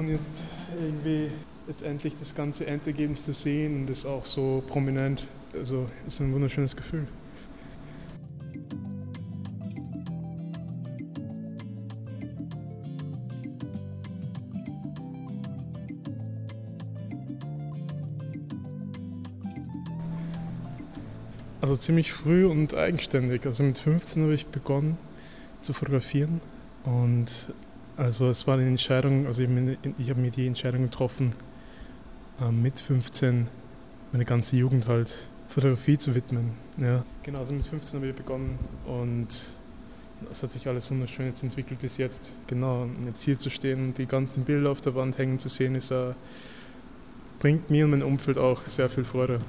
Und jetzt irgendwie jetzt endlich das ganze Endergebnis zu sehen und das auch so prominent, also ist ein wunderschönes Gefühl. Also ziemlich früh und eigenständig. Also mit 15 habe ich begonnen zu fotografieren und also es war eine Entscheidung, also ich, ich habe mir die Entscheidung getroffen, ähm, mit 15 meine ganze Jugend halt Fotografie zu widmen. Ja. Genau, also mit 15 habe ich begonnen und es hat sich alles wunderschön jetzt entwickelt bis jetzt. Genau, und jetzt hier zu stehen und die ganzen Bilder auf der Wand hängen zu sehen, ist, uh, bringt mir und meinem Umfeld auch sehr viel Freude.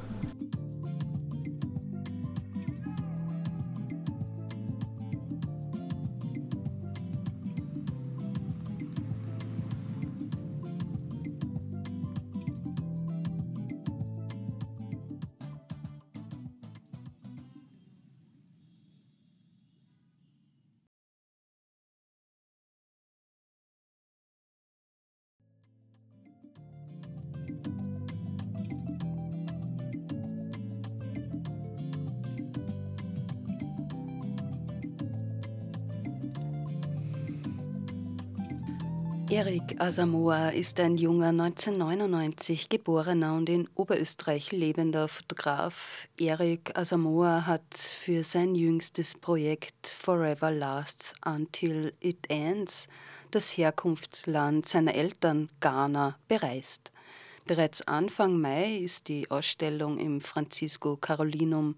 Asamoah ist ein junger 1999 geborener und in Oberösterreich lebender Fotograf. Erik Asamoah hat für sein jüngstes Projekt Forever Lasts Until It Ends das Herkunftsland seiner Eltern Ghana bereist. Bereits Anfang Mai ist die Ausstellung im Francisco Carolinum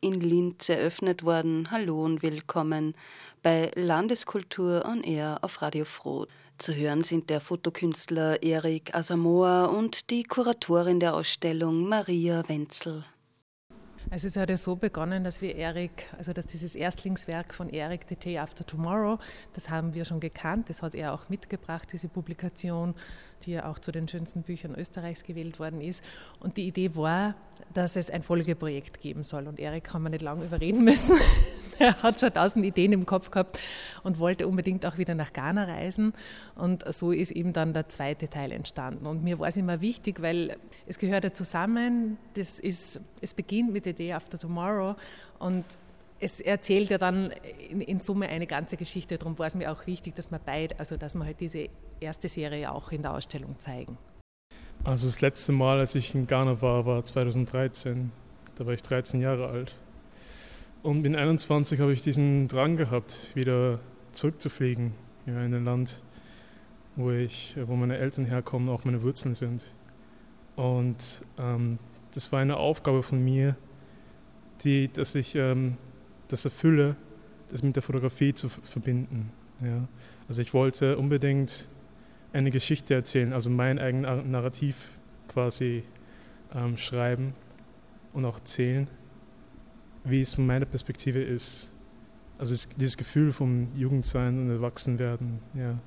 in Linz eröffnet worden. Hallo und willkommen bei Landeskultur on Air auf Radio Froh. Zu hören sind der Fotokünstler Erik Asamoah und die Kuratorin der Ausstellung Maria Wenzel. Also es hat ja so begonnen, dass wir Erik, also dass dieses Erstlingswerk von Erik, The Day After Tomorrow, das haben wir schon gekannt, das hat er auch mitgebracht, diese Publikation, die ja auch zu den schönsten Büchern Österreichs gewählt worden ist. Und die Idee war, dass es ein Folgeprojekt geben soll. Und Erik haben wir nicht lange überreden müssen. er hat schon tausend Ideen im Kopf gehabt und wollte unbedingt auch wieder nach Ghana reisen. Und so ist eben dann der zweite Teil entstanden. Und mir war es immer wichtig, weil es gehört ja zusammen. Das ist, es beginnt mit The Day After Tomorrow und es erzählt ja dann in, in, Summe eine ganze Geschichte. Darum war es mir auch wichtig, dass wir beide, also dass wir halt diese erste Serie auch in der Ausstellung zeigen. Also das letzte Mal, als ich in Ghana war, war 2013. Da war ich 13 Jahre alt. Und in 21 habe ich diesen Drang gehabt, wieder zurückzufliegen ja, in ein Land, wo ich, wo meine Eltern herkommen, auch meine Wurzeln sind. Und ähm, das war eine Aufgabe von mir, die, dass ich ähm, das erfülle, das mit der Fotografie zu verbinden. Ja. Also ich wollte unbedingt eine Geschichte erzählen, also mein eigenes Narrativ quasi ähm, schreiben und auch erzählen, wie es von meiner Perspektive ist. Also dieses Gefühl vom Jugendsein und Erwachsenwerden, ja.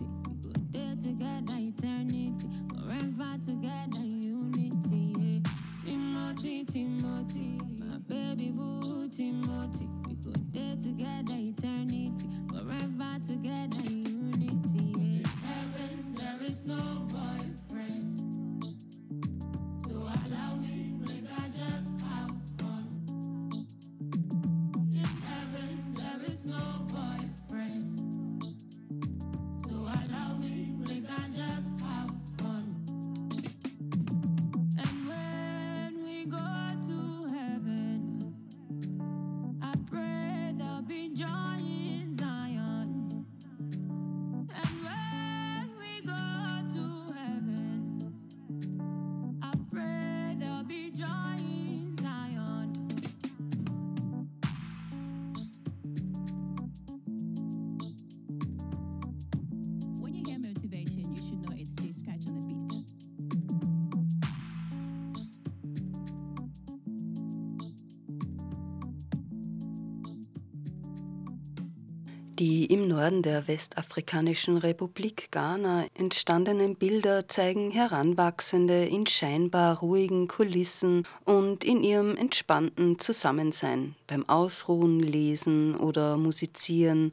Agency. Die im Norden der westafrikanischen Republik Ghana entstandenen Bilder zeigen Heranwachsende in scheinbar ruhigen Kulissen und in ihrem entspannten Zusammensein beim Ausruhen, Lesen oder Musizieren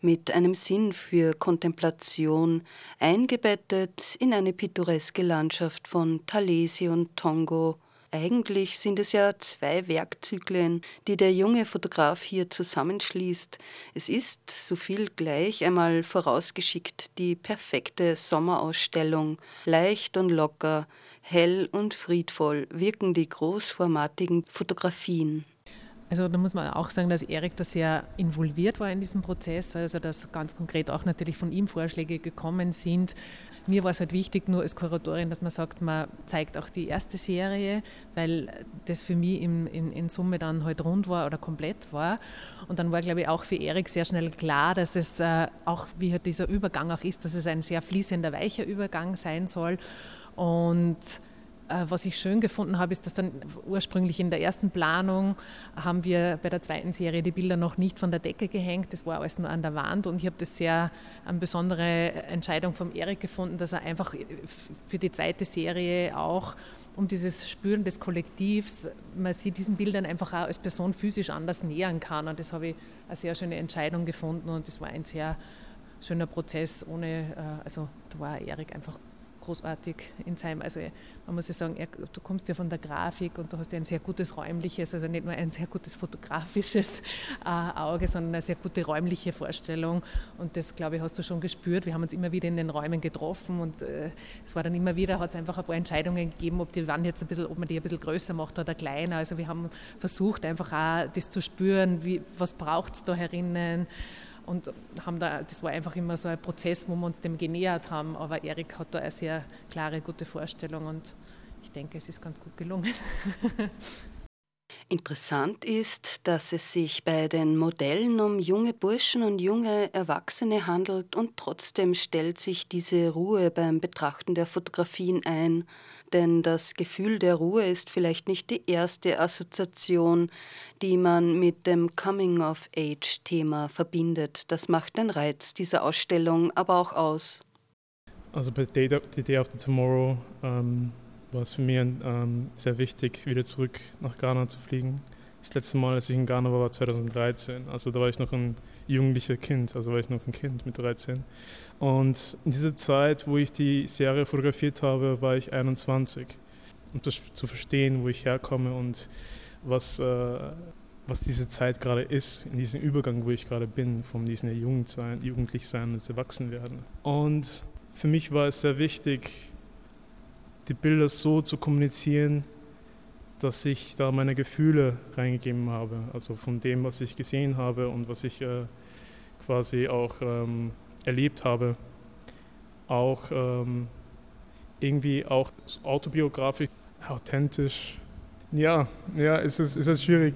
mit einem Sinn für Kontemplation, eingebettet in eine pittoreske Landschaft von Talesi und Tongo, eigentlich sind es ja zwei Werkzyklen, die der junge Fotograf hier zusammenschließt. Es ist, so viel gleich einmal vorausgeschickt, die perfekte Sommerausstellung. Leicht und locker, hell und friedvoll wirken die großformatigen Fotografien. Also da muss man auch sagen, dass Erik da sehr involviert war in diesem Prozess, also dass ganz konkret auch natürlich von ihm Vorschläge gekommen sind, mir war es halt wichtig, nur als Kuratorin, dass man sagt, man zeigt auch die erste Serie, weil das für mich in, in, in Summe dann halt rund war oder komplett war. Und dann war, glaube ich, auch für Erik sehr schnell klar, dass es äh, auch, wie halt dieser Übergang auch ist, dass es ein sehr fließender, weicher Übergang sein soll. Und was ich schön gefunden habe, ist, dass dann ursprünglich in der ersten Planung haben wir bei der zweiten Serie die Bilder noch nicht von der Decke gehängt, das war alles nur an der Wand. Und ich habe das sehr eine besondere Entscheidung vom Erik gefunden, dass er einfach für die zweite Serie auch um dieses Spüren des Kollektivs, man sieht diesen Bildern einfach auch als Person physisch anders nähern kann. Und das habe ich eine sehr schöne Entscheidung gefunden. Und das war ein sehr schöner Prozess ohne, äh, also da war Erik einfach großartig in seinem, also man muss ja sagen, er, du kommst ja von der Grafik und du hast ja ein sehr gutes räumliches, also nicht nur ein sehr gutes fotografisches äh, Auge, sondern eine sehr gute räumliche Vorstellung und das, glaube ich, hast du schon gespürt. Wir haben uns immer wieder in den Räumen getroffen und äh, es war dann immer wieder, hat es einfach ein paar Entscheidungen gegeben, ob die Wand jetzt ein bisschen, ob man die ein bisschen größer macht oder kleiner. Also wir haben versucht einfach auch das zu spüren, wie, was braucht es da herinnen und haben da, das war einfach immer so ein Prozess, wo wir uns dem genähert haben. Aber Erik hat da eine sehr klare, gute Vorstellung und ich denke, es ist ganz gut gelungen. Interessant ist, dass es sich bei den Modellen um junge Burschen und junge Erwachsene handelt und trotzdem stellt sich diese Ruhe beim Betrachten der Fotografien ein denn das Gefühl der Ruhe ist vielleicht nicht die erste Assoziation, die man mit dem Coming-of-Age-Thema verbindet. Das macht den Reiz dieser Ausstellung aber auch aus. Also bei The Day After Tomorrow ähm, war es für mich ähm, sehr wichtig, wieder zurück nach Ghana zu fliegen. Das letzte Mal, als ich in Ghana war, war 2013. Also da war ich noch ein jugendlicher Kind, also war ich noch ein Kind mit 13. Und in dieser Zeit, wo ich die Serie fotografiert habe, war ich 21. Um das zu verstehen, wo ich herkomme und was, äh, was diese Zeit gerade ist, in diesem Übergang, wo ich gerade bin, von diesem Jugendsein, Jugendlichsein und Erwachsenwerden. Und für mich war es sehr wichtig, die Bilder so zu kommunizieren, dass ich da meine Gefühle reingegeben habe, also von dem, was ich gesehen habe und was ich äh, quasi auch ähm, erlebt habe, auch ähm, irgendwie auch autobiografisch, authentisch. Ja, ja, es ist, es ist schwierig.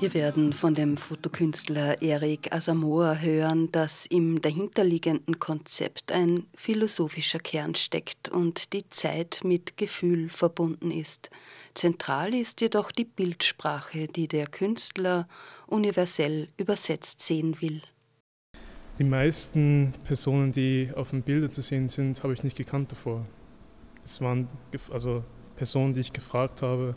Wir werden von dem Fotokünstler Eric Asamoah hören, dass im dahinterliegenden Konzept ein philosophischer Kern steckt und die Zeit mit Gefühl verbunden ist. Zentral ist jedoch die Bildsprache, die der Künstler universell übersetzt sehen will. Die meisten Personen, die auf den Bildern zu sehen sind, habe ich nicht gekannt davor. Es waren also Personen, die ich gefragt habe,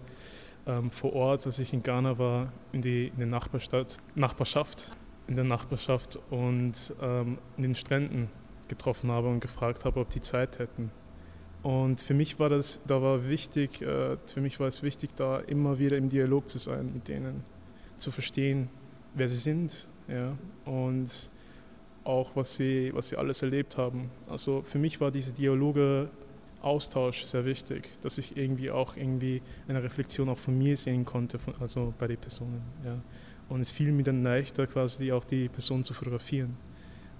ähm, vor Ort, als ich in Ghana war, in die, in die Nachbarstadt, Nachbarschaft, in der Nachbarschaft und ähm, in den Stränden getroffen habe und gefragt habe, ob die Zeit hätten. Und für mich war das, da war wichtig, äh, für mich war es wichtig, da immer wieder im Dialog zu sein mit denen, zu verstehen, wer sie sind, ja, und auch was sie, was sie alles erlebt haben. Also für mich war diese Dialoge Austausch sehr wichtig, dass ich irgendwie auch irgendwie eine Reflexion auch von mir sehen konnte, von, also bei den Personen. Ja. Und es fiel mir dann leichter, quasi auch die Person zu fotografieren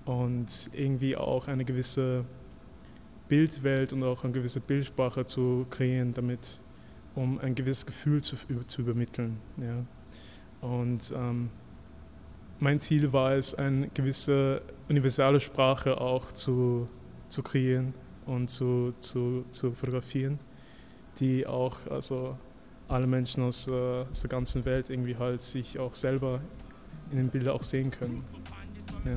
und irgendwie auch eine gewisse Bildwelt und auch eine gewisse Bildsprache zu kreieren, damit, um ein gewisses Gefühl zu, zu übermitteln. Ja. Und ähm, mein Ziel war es, eine gewisse universale Sprache auch zu, zu kreieren und zu, zu, zu fotografieren, die auch also alle Menschen aus, äh, aus der ganzen Welt irgendwie halt sich auch selber in den Bildern auch sehen können. Ja.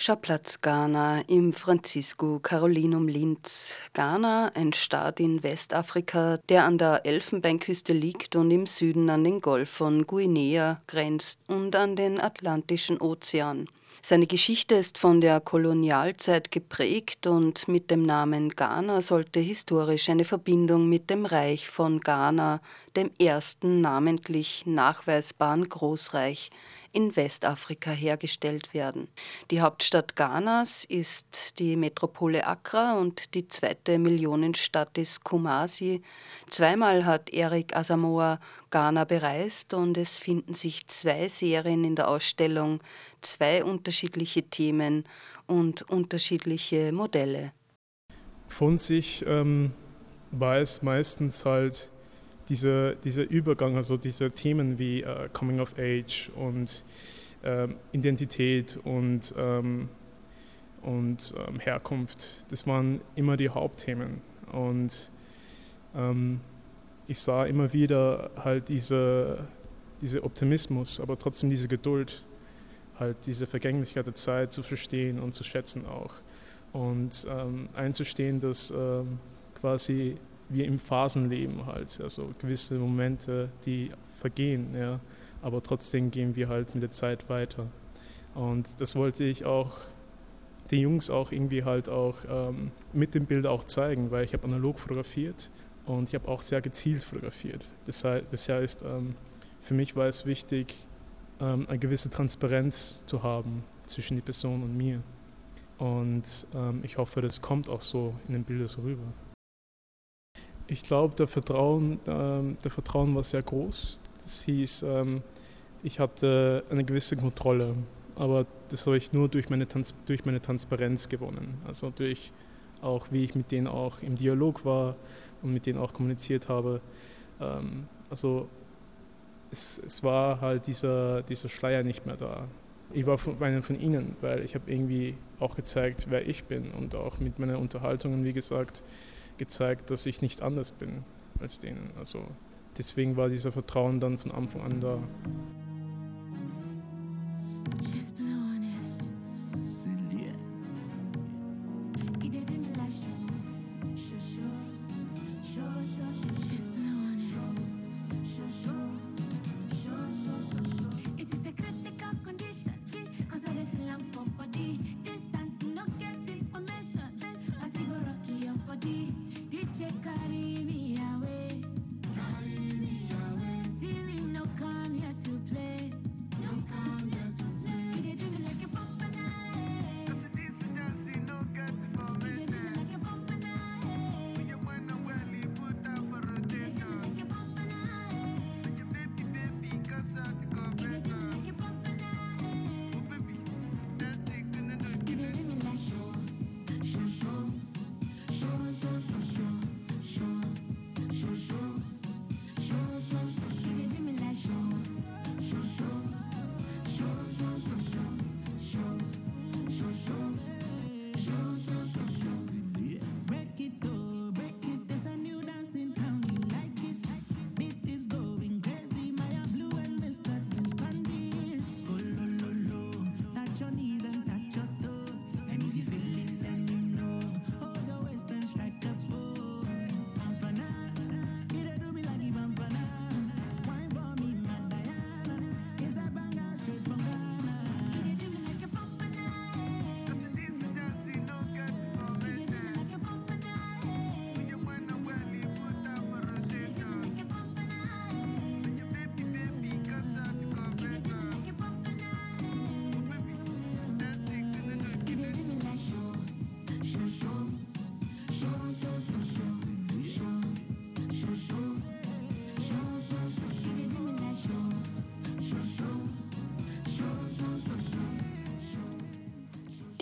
Schauplatz Ghana im Francisco Carolinum Linz. Ghana, ein Staat in Westafrika, der an der Elfenbeinküste liegt und im Süden an den Golf von Guinea grenzt und an den Atlantischen Ozean. Seine Geschichte ist von der Kolonialzeit geprägt und mit dem Namen Ghana sollte historisch eine Verbindung mit dem Reich von Ghana, dem ersten namentlich nachweisbaren Großreich in Westafrika hergestellt werden. Die Hauptstadt Ghanas ist die Metropole Accra und die zweite Millionenstadt ist Kumasi. Zweimal hat Eric Asamoah Ghana bereist und es finden sich zwei Serien in der Ausstellung, zwei unterschiedliche Themen und unterschiedliche Modelle. Von sich ähm, war es meistens halt diese, dieser Übergang, also diese Themen wie äh, Coming of Age und ähm, Identität und, ähm, und ähm, Herkunft, das waren immer die Hauptthemen. Und ähm, ich sah immer wieder halt diese, diese Optimismus, aber trotzdem diese Geduld, halt diese Vergänglichkeit der Zeit zu verstehen und zu schätzen auch. Und ähm, einzustehen, dass ähm, quasi wir im Phasenleben halt, also gewisse Momente, die vergehen, ja, aber trotzdem gehen wir halt mit der Zeit weiter. Und das wollte ich auch den Jungs auch irgendwie halt auch ähm, mit dem Bild auch zeigen, weil ich habe analog fotografiert und ich habe auch sehr gezielt fotografiert. Das heißt, ähm, für mich war es wichtig, ähm, eine gewisse Transparenz zu haben zwischen die Person und mir. Und ähm, ich hoffe, das kommt auch so in den Bildern so rüber. Ich glaube, der Vertrauen, ähm, der Vertrauen war sehr groß. Das hieß, ähm, ich hatte eine gewisse Kontrolle, aber das habe ich nur durch meine, Trans durch meine Transparenz gewonnen. Also durch auch, wie ich mit denen auch im Dialog war und mit denen auch kommuniziert habe. Ähm, also es, es war halt dieser, dieser Schleier nicht mehr da. Ich war von, von ihnen, weil ich habe irgendwie auch gezeigt, wer ich bin und auch mit meinen Unterhaltungen, wie gesagt, gezeigt, dass ich nicht anders bin als denen. Also deswegen war dieser Vertrauen dann von Anfang an da.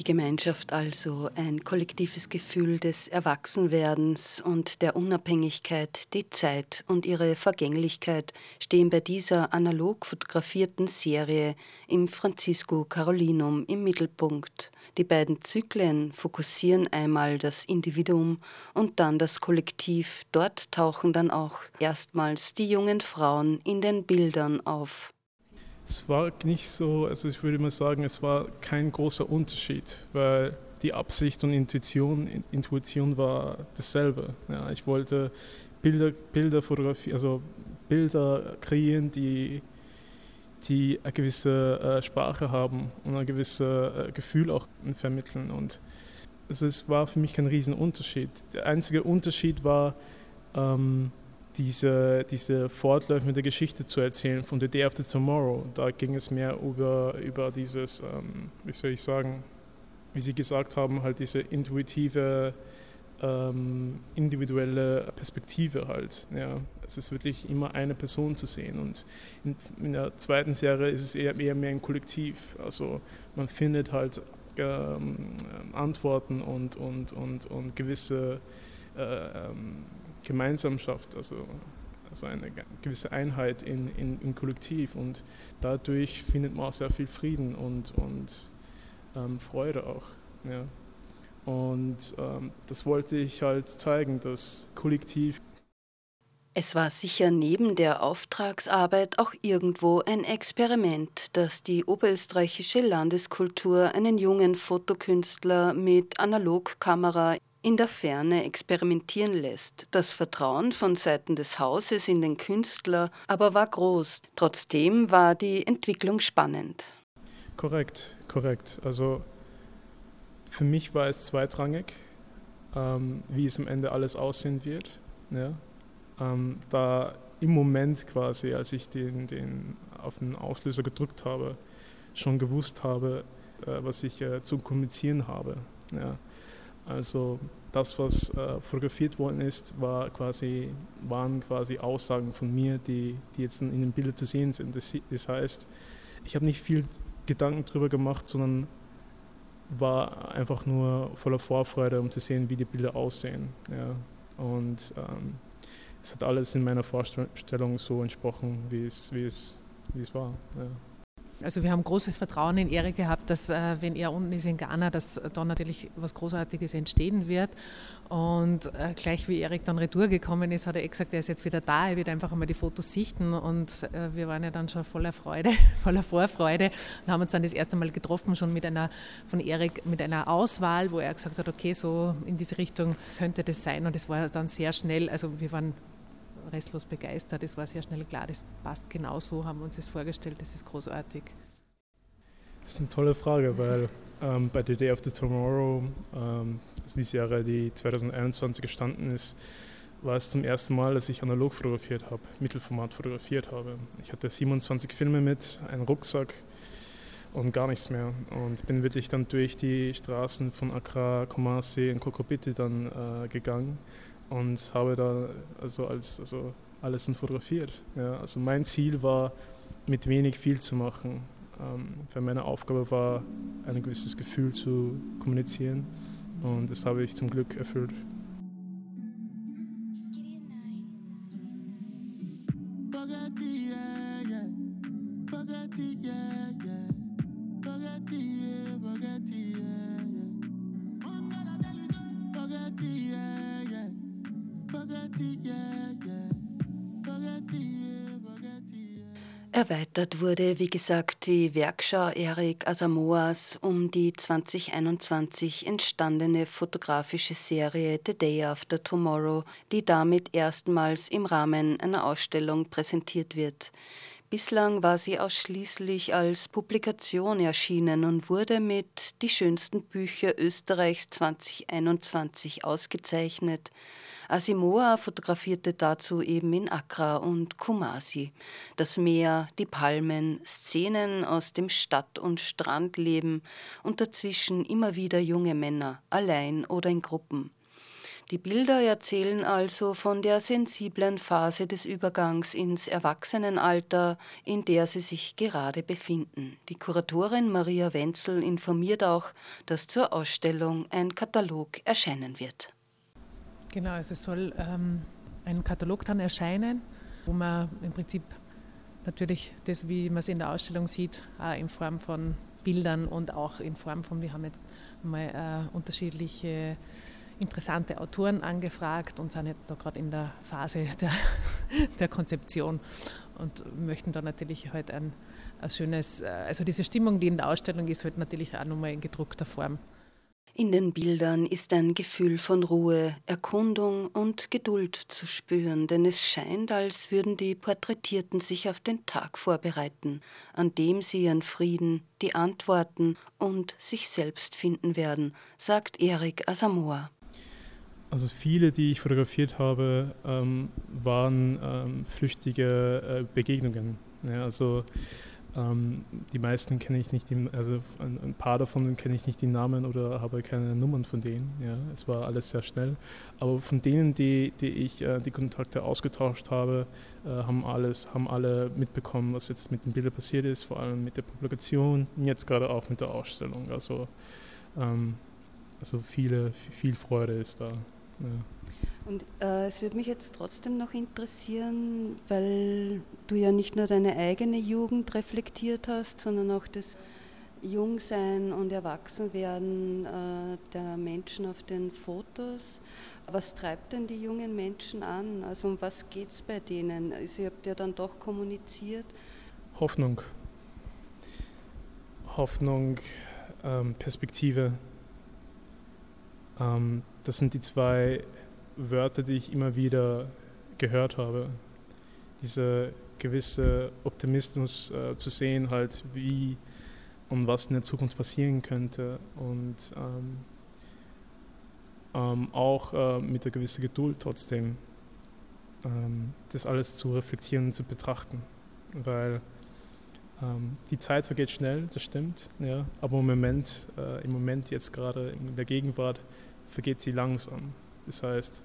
Gemeinschaft also, ein kollektives Gefühl des Erwachsenwerdens und der Unabhängigkeit, die Zeit und ihre Vergänglichkeit stehen bei dieser analog fotografierten Serie im Francisco Carolinum im Mittelpunkt. Die beiden Zyklen fokussieren einmal das Individuum und dann das Kollektiv. Dort tauchen dann auch erstmals die jungen Frauen in den Bildern auf. Es war nicht so, also ich würde mal sagen, es war kein großer Unterschied, weil die Absicht und Intuition, Intuition war dasselbe. Ja, ich wollte Bilder, Bilder fotografieren, also Bilder kreieren, die, die eine gewisse äh, Sprache haben und ein gewisses äh, Gefühl auch vermitteln. Und also es war für mich kein Riesenunterschied. Der einzige Unterschied war, ähm, diese, diese der Geschichte zu erzählen von The Day After Tomorrow. Da ging es mehr über, über dieses, ähm, wie soll ich sagen, wie Sie gesagt haben, halt diese intuitive, ähm, individuelle Perspektive halt. Ja. Es ist wirklich immer eine Person zu sehen und in, in der zweiten Serie ist es eher, eher mehr ein Kollektiv. Also man findet halt ähm, Antworten und, und, und, und gewisse äh, ähm, Gemeinschaft, also, also eine gewisse Einheit in, in, im Kollektiv und dadurch findet man auch sehr viel Frieden und, und ähm, Freude auch. Ja. Und ähm, das wollte ich halt zeigen, dass Kollektiv. Es war sicher neben der Auftragsarbeit auch irgendwo ein Experiment, das die oberösterreichische Landeskultur einen jungen Fotokünstler mit Analogkamera in der Ferne experimentieren lässt. Das Vertrauen von Seiten des Hauses in den Künstler aber war groß. Trotzdem war die Entwicklung spannend. Korrekt, korrekt. Also für mich war es zweitrangig, ähm, wie es am Ende alles aussehen wird. Ja? Ähm, da im Moment quasi, als ich den, den auf den Auslöser gedrückt habe, schon gewusst habe, äh, was ich äh, zu kommunizieren habe. Ja? Also das, was äh, fotografiert worden ist, war quasi, waren quasi Aussagen von mir, die, die jetzt in den Bildern zu sehen sind. Das, das heißt, ich habe nicht viel Gedanken darüber gemacht, sondern war einfach nur voller Vorfreude, um zu sehen, wie die Bilder aussehen. Ja. Und ähm, es hat alles in meiner Vorstellung so entsprochen, wie es, wie es, wie es war. Ja. Also wir haben großes Vertrauen in Erik gehabt, dass äh, wenn er unten ist in Ghana, dass da natürlich was Großartiges entstehen wird. Und äh, gleich wie Erik dann retour gekommen ist, hat er eh gesagt, er ist jetzt wieder da, er wird einfach einmal die Fotos sichten. Und äh, wir waren ja dann schon voller Freude, voller Vorfreude und haben uns dann das erste Mal getroffen, schon mit einer von Erik mit einer Auswahl, wo er gesagt hat, okay, so in diese Richtung könnte das sein. Und es war dann sehr schnell, also wir waren restlos begeistert. Es war sehr schnell klar, das passt genau so, haben wir uns das vorgestellt, das ist großartig. Das ist eine tolle Frage, weil ähm, bei The Day of the Tomorrow, ähm, also die Serie, die 2021 gestanden ist, war es zum ersten Mal, dass ich analog fotografiert habe, Mittelformat fotografiert habe. Ich hatte 27 Filme mit, einen Rucksack und gar nichts mehr. Und bin wirklich dann durch die Straßen von Accra, Kumasi und Kokopiti dann äh, gegangen und habe da also als also alles fotografiert. Ja. Also mein Ziel war, mit wenig viel zu machen. Ähm, weil meine Aufgabe war, ein gewisses Gefühl zu kommunizieren und das habe ich zum Glück erfüllt. Erweitert wurde, wie gesagt, die Werkschau Erik Asamoas um die 2021 entstandene fotografische Serie The Day After Tomorrow, die damit erstmals im Rahmen einer Ausstellung präsentiert wird. Bislang war sie ausschließlich als Publikation erschienen und wurde mit Die schönsten Bücher Österreichs 2021 ausgezeichnet. Asimoa fotografierte dazu eben in Accra und Kumasi das Meer, die Palmen, Szenen aus dem Stadt- und Strandleben und dazwischen immer wieder junge Männer, allein oder in Gruppen. Die Bilder erzählen also von der sensiblen Phase des Übergangs ins Erwachsenenalter, in der sie sich gerade befinden. Die Kuratorin Maria Wenzel informiert auch, dass zur Ausstellung ein Katalog erscheinen wird. Genau, also es soll ähm, ein Katalog dann erscheinen, wo man im Prinzip natürlich das, wie man es in der Ausstellung sieht, auch in Form von Bildern und auch in Form von, wir haben jetzt mal äh, unterschiedliche interessante Autoren angefragt und sind jetzt da gerade in der Phase der, der Konzeption und möchten da natürlich halt ein, ein schönes, äh, also diese Stimmung, die in der Ausstellung ist, halt natürlich auch nochmal in gedruckter Form in den Bildern ist ein Gefühl von Ruhe, Erkundung und Geduld zu spüren, denn es scheint, als würden die Porträtierten sich auf den Tag vorbereiten, an dem sie ihren Frieden, die Antworten und sich selbst finden werden, sagt Erik Asamoah. Also viele, die ich fotografiert habe, ähm, waren ähm, flüchtige äh, Begegnungen. Ja, also ähm, die meisten kenne ich nicht, also ein, ein, paar davon kenne ich nicht die Namen oder habe keine Nummern von denen. Ja, es war alles sehr schnell. Aber von denen, die, die ich äh, die Kontakte ausgetauscht habe, äh, haben alles, haben alle mitbekommen, was jetzt mit den Bildern passiert ist, vor allem mit der Publikation, jetzt gerade auch mit der Ausstellung. Also, ähm, also viele, viel Freude ist da. Ja. Und äh, es würde mich jetzt trotzdem noch interessieren, weil du ja nicht nur deine eigene Jugend reflektiert hast, sondern auch das Jungsein und Erwachsenwerden äh, der Menschen auf den Fotos. Was treibt denn die jungen Menschen an? Also um was geht es bei denen? Also ihr habt ja dann doch kommuniziert. Hoffnung. Hoffnung, ähm, Perspektive. Ähm, das sind die zwei Wörter, die ich immer wieder gehört habe. Dieser gewisse Optimismus äh, zu sehen, halt wie und was in der Zukunft passieren könnte und ähm, ähm, auch äh, mit einer gewissen Geduld trotzdem ähm, das alles zu reflektieren und zu betrachten, weil ähm, die Zeit vergeht schnell, das stimmt, ja, aber im Moment, äh, im Moment jetzt gerade in der Gegenwart vergeht sie langsam das heißt,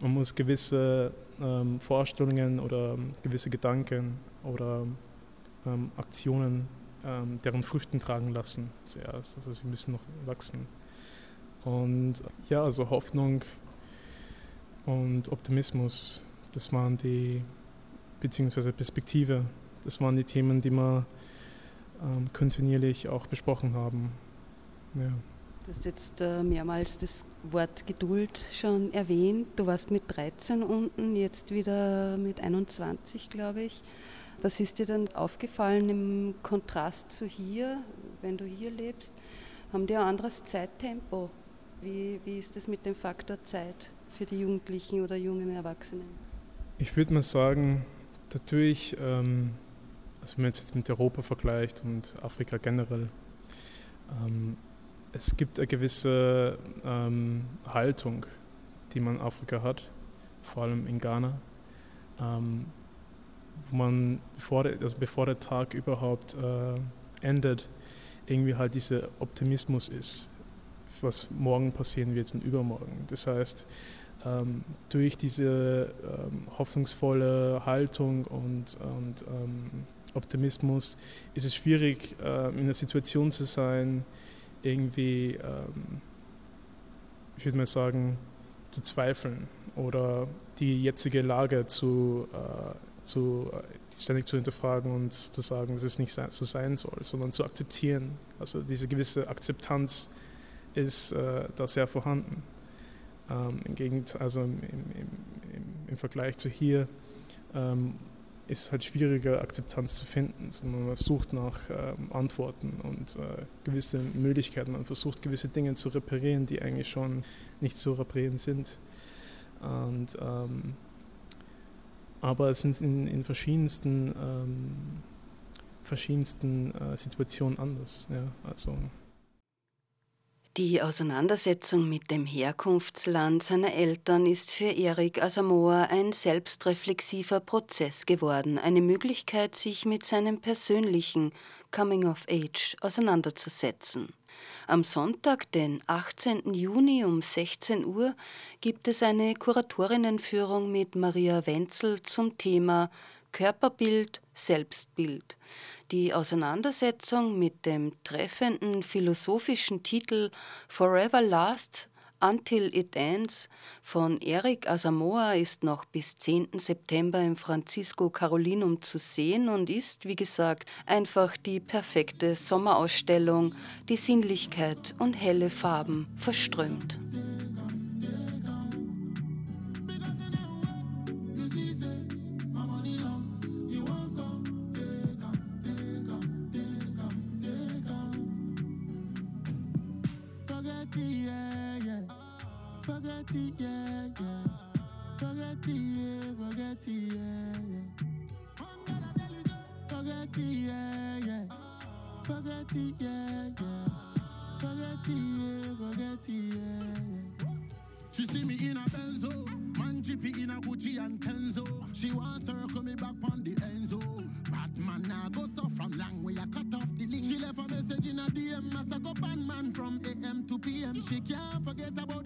man muss gewisse ähm, Vorstellungen oder ähm, gewisse Gedanken oder ähm, Aktionen ähm, deren Früchten tragen lassen zuerst. Also sie müssen noch wachsen. Und ja, also Hoffnung und Optimismus, das waren die, beziehungsweise Perspektive, das waren die Themen, die wir ähm, kontinuierlich auch besprochen haben. Ja. Du hast jetzt äh, mehrmals das Wort Geduld schon erwähnt. Du warst mit 13 unten, jetzt wieder mit 21, glaube ich. Was ist dir dann aufgefallen im Kontrast zu hier, wenn du hier lebst? Haben die ein anderes Zeittempo? Wie, wie ist das mit dem Faktor Zeit für die Jugendlichen oder jungen Erwachsenen? Ich würde mal sagen, natürlich, ähm, also wenn man es jetzt mit Europa vergleicht und Afrika generell, ähm, es gibt eine gewisse ähm, Haltung, die man in Afrika hat, vor allem in Ghana, ähm, wo man, bevor der, also bevor der Tag überhaupt äh, endet, irgendwie halt dieser Optimismus ist, was morgen passieren wird und übermorgen. Das heißt, ähm, durch diese ähm, hoffnungsvolle Haltung und, und ähm, Optimismus ist es schwierig, äh, in einer Situation zu sein, irgendwie, ähm, ich würde mal sagen, zu zweifeln oder die jetzige Lage zu, äh, zu, äh, ständig zu hinterfragen und zu sagen, dass es nicht so sein soll, sondern zu akzeptieren. Also diese gewisse Akzeptanz ist äh, da sehr vorhanden. Ähm, Im Gegenteil, also im, im, im, im Vergleich zu hier, ähm, ist halt schwieriger, Akzeptanz zu finden, sondern man sucht nach ähm, Antworten und äh, gewisse Möglichkeiten. Man versucht gewisse Dinge zu reparieren, die eigentlich schon nicht zu reparieren sind. Und, ähm, aber es sind in, in verschiedensten, ähm, verschiedensten äh, Situationen anders. Ja, also Die Auseinandersetzung mit dem Herkunftsland seiner Eltern ist für Erik Asamoah ein selbstreflexiver Prozess geworden, eine Möglichkeit, sich mit seinem persönlichen Coming of Age auseinanderzusetzen. Am Sonntag, den 18. Juni um 16 Uhr, gibt es eine Kuratorinnenführung mit Maria Wenzel zum Thema Körperbild, Selbstbild. Die Auseinandersetzung mit dem treffenden philosophischen Titel Forever Lasts Until It Ends von Eric Asamoah ist noch bis 10. September im Francisco Carolinum zu sehen und ist, wie gesagt, einfach die perfekte Sommerausstellung, die Sinnlichkeit und helle Farben verströmt. Bugatti, yeah, yeah. Bugatti, yeah, Bugatti, yeah, yeah. Bugatti, yeah, yeah. Bugatti, yeah, yeah. Bugatti, yeah, Bugatti, yeah, yeah. She see me in a Benzo, man jippy in a Gucci and Kenzo. She wants her coming back on the Enzo. Batman I go so from long way I cut off the link. She left a message in a DM, master go man from AM to PM. She can't forget about